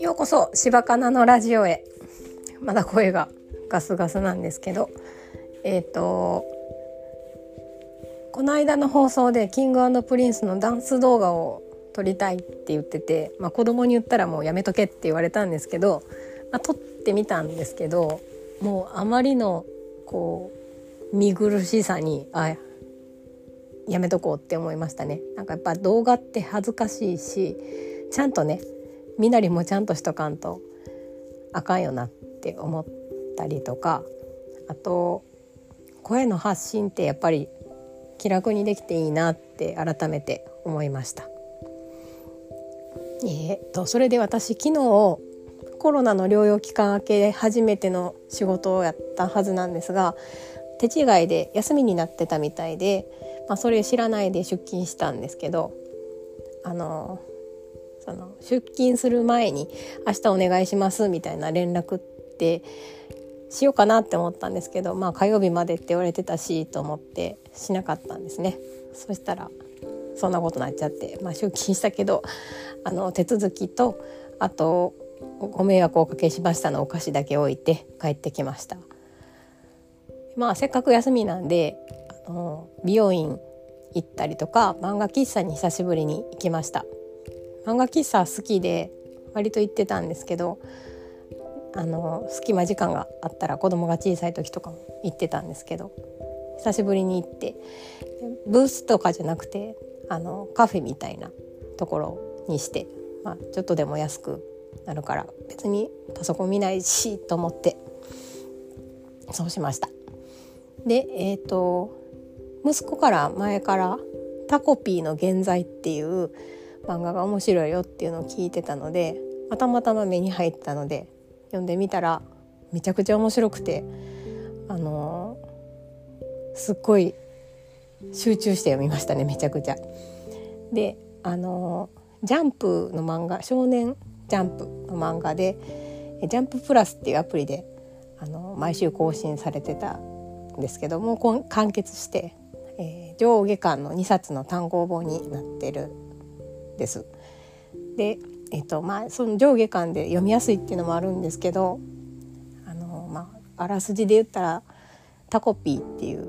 ようこそ柴かなのラジオへ。まだ声がガスガスなんですけど。えっ、ー、とこの間の放送でキングプリンスのダンス動画を撮りたいって言ってて、まあ、子供に言ったらもうやめとけって言われたんですけど、まあ、撮ってみたんですけどもうあまりのこう見苦しさにあやめとこうって思いましたね。なんかやっぱ動画って恥ずかしいしちゃんとね身なりもちゃんとしとかんとあかんよなって思ったりとかあと声の発信ってやっぱり気楽にできていいなって改めて思いました。えー、っとそれで私昨日コロナの療養期間明け初めての仕事をやったはずなんですが手違いで休みになってたみたいで、まあ、それ知らないで出勤したんですけどあのその出勤する前に「明日お願いします」みたいな連絡ってしようかなって思ったんですけどまあ火曜日までって言われてたしと思ってしなかったんですね。そしたらそんなことになっちゃって、まあ、出勤したけどあの手続きとあとご迷惑をおかけしましたのお菓子だけ置いて帰ってきました。まあせっかく休みなんで美容院行ったりとか漫画喫茶に久しぶりに行きました漫画喫茶好きで割と行ってたんですけどあの隙間時間があったら子供が小さい時とかも行ってたんですけど久しぶりに行ってブースとかじゃなくてあのカフェみたいなところにして、まあ、ちょっとでも安くなるから別にパソコン見ないしと思ってそうしました。でえっ、ー、と息子から前から「タコピーの現在」っていう漫画が面白いよっていうのを聞いてたのでたまたま目に入ったので読んでみたらめちゃくちゃ面白くてあのー、すっごい集中して読みましたねめちゃくちゃ。であのー、ジャンプの漫画「少年ジャンプ」の漫画で「ジャンププラス」っていうアプリであの毎週更新されてたんですけども完結して、えー、上下巻の2冊の単行本になってるです。でえっとまあ、その上下巻で読みやすいっていうのもあるんですけどあの、まあ、あらすじで言ったらタコピーっていう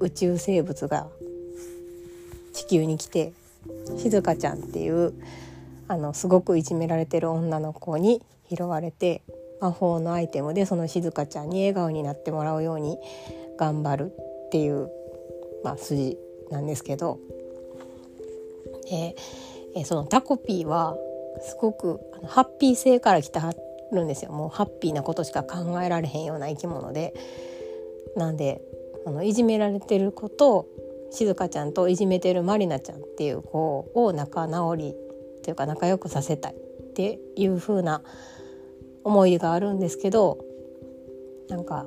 宇宙生物が地球に来て静香ちゃんっていうあのすごくいじめられてる女の子に拾われて魔法のアイテムでその静香ちゃんに笑顔になってもらうように頑張るっていう、まあ、筋なんですけど、えー、そのタコピーはすごくハッピー性から来てはるんですよ。もうハッピーなことしか考えられへんような生き物で。なんであのいじめられてる子と静香ちゃんといじめてるまりなちゃんっていう子を仲直りっていうか仲良くさせたいっていう風な思いがあるんですけどなんか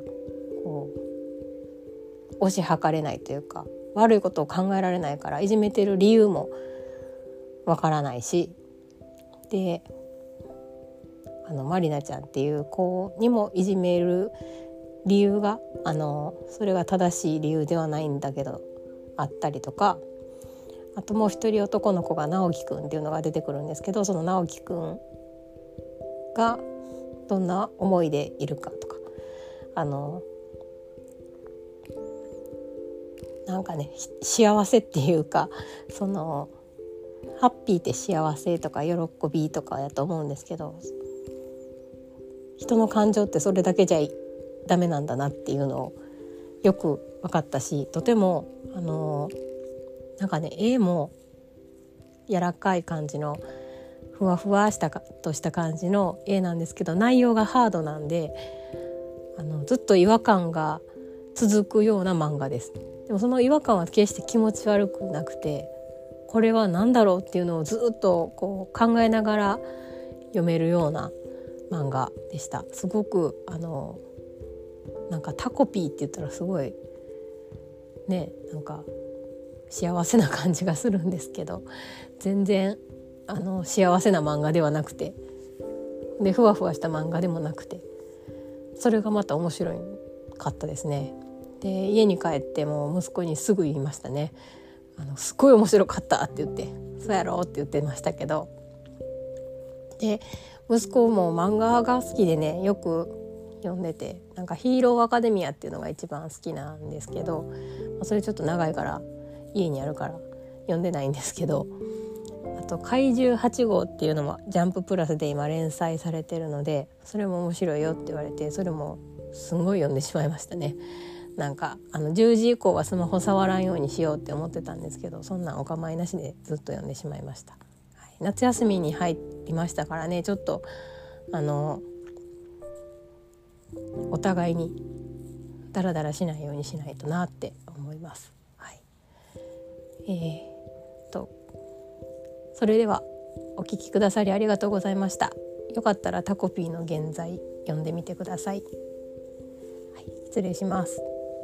こう推し量れないというか悪いことを考えられないからいじめてる理由もわからないしであのまりなちゃんっていう子にもいじめる理由があのそれが正しい理由ではないんだけどあったりとかあともう一人男の子が直樹くんっていうのが出てくるんですけどその直樹くんがどんな思いでいるかとかあのなんかね幸せっていうかそのハッピーって幸せとか喜びとかやと思うんですけど人の感情ってそれだけじゃダメなんだなっていうのをよく分かったしとてもあのなんかね絵も柔らかい感じのふわふわしたかとした感じの絵なんですけど内容がハードなんであのずっと違和感が続くような漫画です。でもその違和感は決して気持ち悪くなくてこれは何だろうっていうのをずっとこう考えながら読めるような漫画でしたすごくあのなんかタコピーって言ったらすごいねなんか幸せな感じがするんですけど全然あの幸せな漫画ではなくてでふわふわした漫画でもなくてそれがまた面白かったですね。で家に帰っても息子にすぐ言いましたね。あのすごい面白かったって言って「そうやろ?」って言ってましたけどで息子も漫画が好きでねよく読んでてなんか「ヒーローアカデミア」っていうのが一番好きなんですけど、それちょっと長いから家にあるから読んでないんですけどあと「怪獣8号」っていうのも「ジャンププラス」で今連載されてるのでそれも面白いよって言われてそれもすんごい読んでしまいましたね。なんかあの10時以降はスマホ触らんようにしようって思ってたんですけどそんなんお構いなしでずっと読んでしまいました。はい、夏休みに入りましたからねちょっとあのお互いにダラダラしないようにしないとなって思います。はい、えー、とそれではお聞きくださりありがとうございました。よかったらタコピーの現在読んでみてくださ。い、失礼します。